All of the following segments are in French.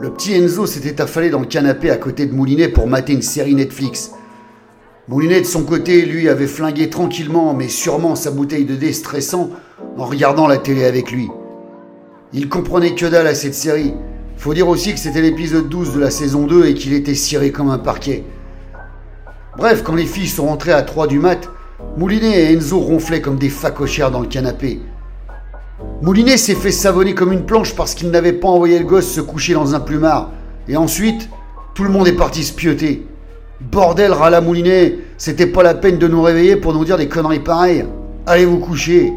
Le petit Enzo s'était affalé dans le canapé à côté de Moulinet pour mater une série Netflix. Moulinet, de son côté, lui, avait flingué tranquillement, mais sûrement sa bouteille de déstressant en regardant la télé avec lui. Il comprenait que dalle à cette série. Faut dire aussi que c'était l'épisode 12 de la saison 2 et qu'il était ciré comme un parquet. Bref, quand les filles sont rentrées à 3 du mat, Moulinet et Enzo ronflaient comme des facochères dans le canapé. Moulinet s'est fait savonner comme une planche parce qu'il n'avait pas envoyé le gosse se coucher dans un plumard. Et ensuite, tout le monde est parti se pioter. Bordel, râla Moulinet, c'était pas la peine de nous réveiller pour nous dire des conneries pareilles. Allez vous coucher.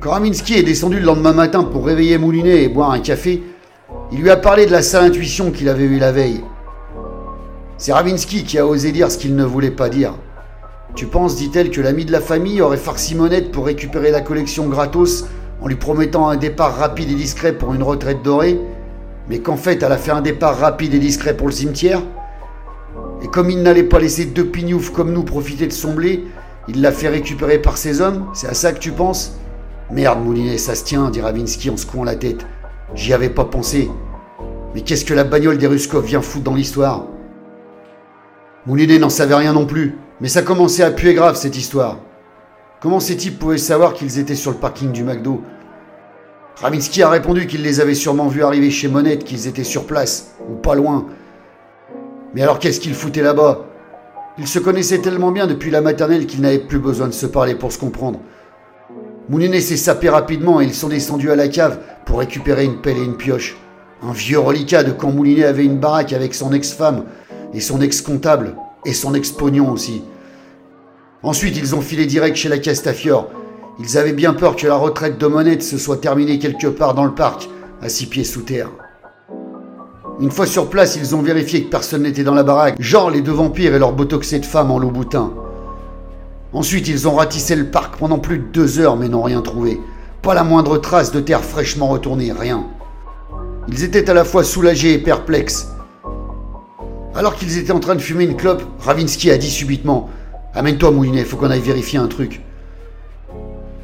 Quand Raminski est descendu le lendemain matin pour réveiller Moulinet et boire un café, il lui a parlé de la sale intuition qu'il avait eue la veille. C'est Ravinsky qui a osé dire ce qu'il ne voulait pas dire. Tu penses, dit-elle, que l'ami de la famille aurait farci Monette pour récupérer la collection gratos en lui promettant un départ rapide et discret pour une retraite dorée, mais qu'en fait elle a fait un départ rapide et discret pour le cimetière? Et comme il n'allait pas laisser deux pignoufs comme nous profiter de son blé, il l'a fait récupérer par ses hommes? C'est à ça que tu penses? Merde, Moulinet, ça se tient, dit Ravinsky en secouant la tête. J'y avais pas pensé. Mais qu'est-ce que la bagnole des Ruskov vient foutre dans l'histoire? Moulinet n'en savait rien non plus, mais ça commençait à puer grave cette histoire. Comment ces types pouvaient savoir qu'ils étaient sur le parking du McDo? Ravinsky a répondu qu'il les avait sûrement vus arriver chez Monette, qu'ils étaient sur place, ou pas loin, mais alors qu'est-ce qu'il foutait là-bas? Ils se connaissaient tellement bien depuis la maternelle qu'ils n'avaient plus besoin de se parler pour se comprendre. Moulinet s'est sapé rapidement et ils sont descendus à la cave pour récupérer une pelle et une pioche. Un vieux reliquat de quand Moulinet avait une baraque avec son ex-femme et son ex-comptable et son ex-pognon aussi. Ensuite, ils ont filé direct chez la Castafiore. Ils avaient bien peur que la retraite de Monette se soit terminée quelque part dans le parc, à six pieds sous terre. Une fois sur place, ils ont vérifié que personne n'était dans la baraque, genre les deux vampires et leur botoxé de femmes en loup boutin. Ensuite, ils ont ratissé le parc pendant plus de deux heures mais n'ont rien trouvé. Pas la moindre trace de terre fraîchement retournée, rien. Ils étaient à la fois soulagés et perplexes. Alors qu'ils étaient en train de fumer une clope, Ravinsky a dit subitement Amène-toi, Moulinet, faut qu'on aille vérifier un truc.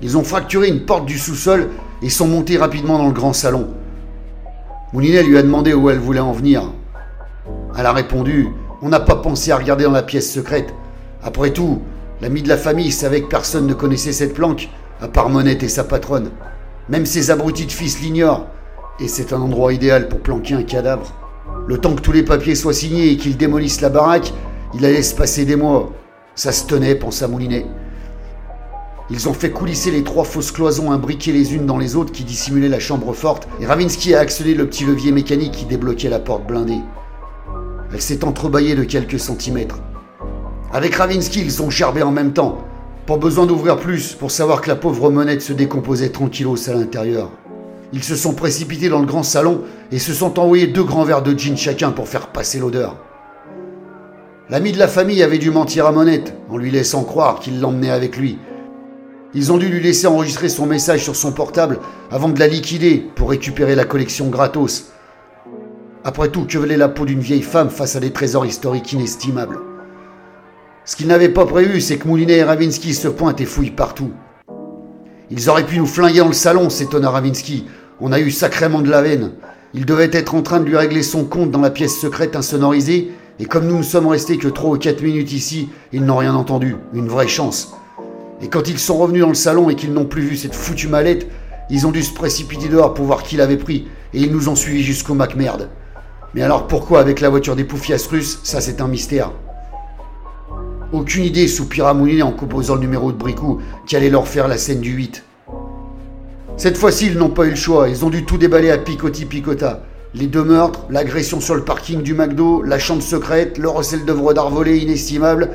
Ils ont fracturé une porte du sous-sol et sont montés rapidement dans le grand salon. Moulinet lui a demandé où elle voulait en venir. Elle a répondu On n'a pas pensé à regarder dans la pièce secrète. Après tout, l'ami de la famille savait que personne ne connaissait cette planque, à part Monette et sa patronne. Même ses abrutis de fils l'ignorent. Et c'est un endroit idéal pour planquer un cadavre. Le temps que tous les papiers soient signés et qu'ils démolissent la baraque, il allait se passer des mois. Ça se tenait, pensa Moulinet. Ils ont fait coulisser les trois fausses cloisons imbriquées les unes dans les autres qui dissimulaient la chambre forte, et Ravinsky a actionné le petit levier mécanique qui débloquait la porte blindée. Elle s'est entrebâillée de quelques centimètres. Avec Ravinsky, ils ont gerbé en même temps. Pas besoin d'ouvrir plus pour savoir que la pauvre monette se décomposait tranquillos à l'intérieur. Ils se sont précipités dans le grand salon et se sont envoyés deux grands verres de gin chacun pour faire passer l'odeur. L'ami de la famille avait dû mentir à Monette en lui laissant croire qu'il l'emmenait avec lui, ils ont dû lui laisser enregistrer son message sur son portable avant de la liquider pour récupérer la collection gratos. Après tout, que valait la peau d'une vieille femme face à des trésors historiques inestimables? Ce qu'ils n'avaient pas prévu, c'est que Moulinet et Ravinsky se pointent et fouillent partout. Ils auraient pu nous flinguer dans le salon, s'étonna Ravinsky. On a eu sacrément de la veine. Ils devaient être en train de lui régler son compte dans la pièce secrète insonorisée, et comme nous ne sommes restés que 3 ou 4 minutes ici, ils n'ont rien entendu. Une vraie chance. Et quand ils sont revenus dans le salon et qu'ils n'ont plus vu cette foutue mallette, ils ont dû se précipiter dehors pour voir qui l'avait pris, et ils nous ont suivis jusqu'au Mac-Merde. Mais alors pourquoi avec la voiture des poufias russes, ça c'est un mystère. Aucune idée, soupira Moulinet en composant le numéro de Bricou qui allait leur faire la scène du 8. Cette fois-ci, ils n'ont pas eu le choix, ils ont dû tout déballer à picoti-picota. Les deux meurtres, l'agression sur le parking du McDo, la chambre secrète, le recel d'œuvres d'art volées inestimable.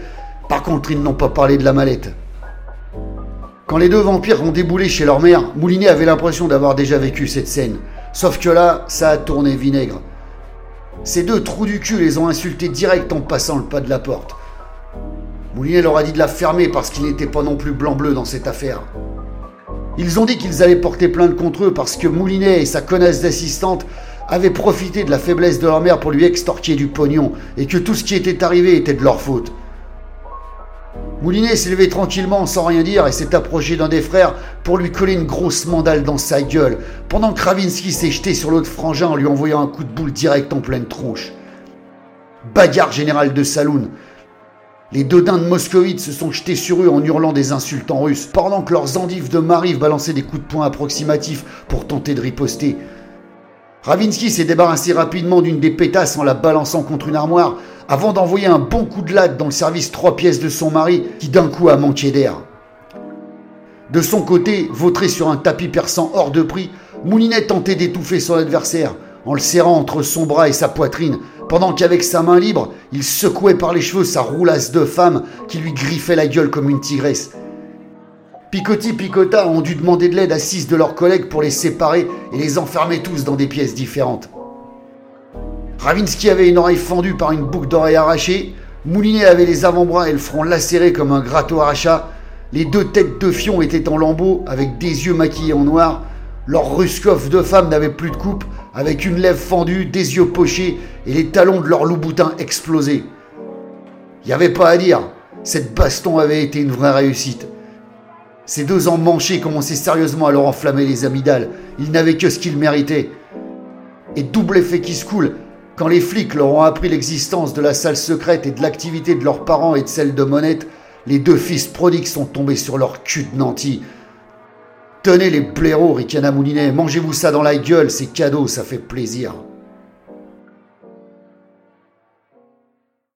Par contre, ils n'ont pas parlé de la mallette. Quand les deux vampires ont déboulé chez leur mère, Moulinet avait l'impression d'avoir déjà vécu cette scène. Sauf que là, ça a tourné vinaigre. Ces deux trous du cul les ont insultés direct en passant le pas de la porte. Moulinet leur a dit de la fermer parce qu'il n'était pas non plus blanc-bleu dans cette affaire. Ils ont dit qu'ils allaient porter plainte contre eux parce que Moulinet et sa connasse d'assistante avaient profité de la faiblesse de leur mère pour lui extorquer du pognon et que tout ce qui était arrivé était de leur faute. Moulinet s'est levé tranquillement sans rien dire et s'est approché d'un des frères pour lui coller une grosse mandale dans sa gueule, pendant que Ravinsky s'est jeté sur l'autre frangin en lui envoyant un coup de boule direct en pleine tronche. Bagarre générale de saloon. Les dodins de moscovite se sont jetés sur eux en hurlant des insultes en russe, pendant que leurs endives de marive balançaient des coups de poing approximatifs pour tenter de riposter. Ravinsky s'est débarrassé rapidement d'une des pétasses en la balançant contre une armoire, avant d'envoyer un bon coup de latte dans le service trois pièces de son mari, qui d'un coup a manqué d'air. De son côté, vautré sur un tapis perçant hors de prix, Moulinet tentait d'étouffer son adversaire, en le serrant entre son bras et sa poitrine, pendant qu'avec sa main libre, il secouait par les cheveux sa roulasse de femme qui lui griffait la gueule comme une tigresse. Picotti Picota ont dû demander de l'aide à six de leurs collègues pour les séparer et les enfermer tous dans des pièces différentes. Ravinsky avait une oreille fendue par une boucle d'oreille arrachée, Moulinet avait les avant-bras et le front lacéré comme un gratteau arracha, les deux têtes de fion étaient en lambeaux avec des yeux maquillés en noir, leur ruskov de femme n'avait plus de coupe, avec une lèvre fendue, des yeux pochés et les talons de leur louboutin explosés. Il n'y avait pas à dire, cette baston avait été une vraie réussite. Ces deux emmanchés commençaient sérieusement à leur enflammer les amygdales. Ils n'avaient que ce qu'ils méritaient. Et double effet qui se coule, quand les flics leur ont appris l'existence de la salle secrète et de l'activité de leurs parents et de celle de Monette, les deux fils prodigues sont tombés sur leur cul de nantis. Tenez les blaireaux, Ricana Moulinet, mangez-vous ça dans la gueule, c'est cadeau, ça fait plaisir.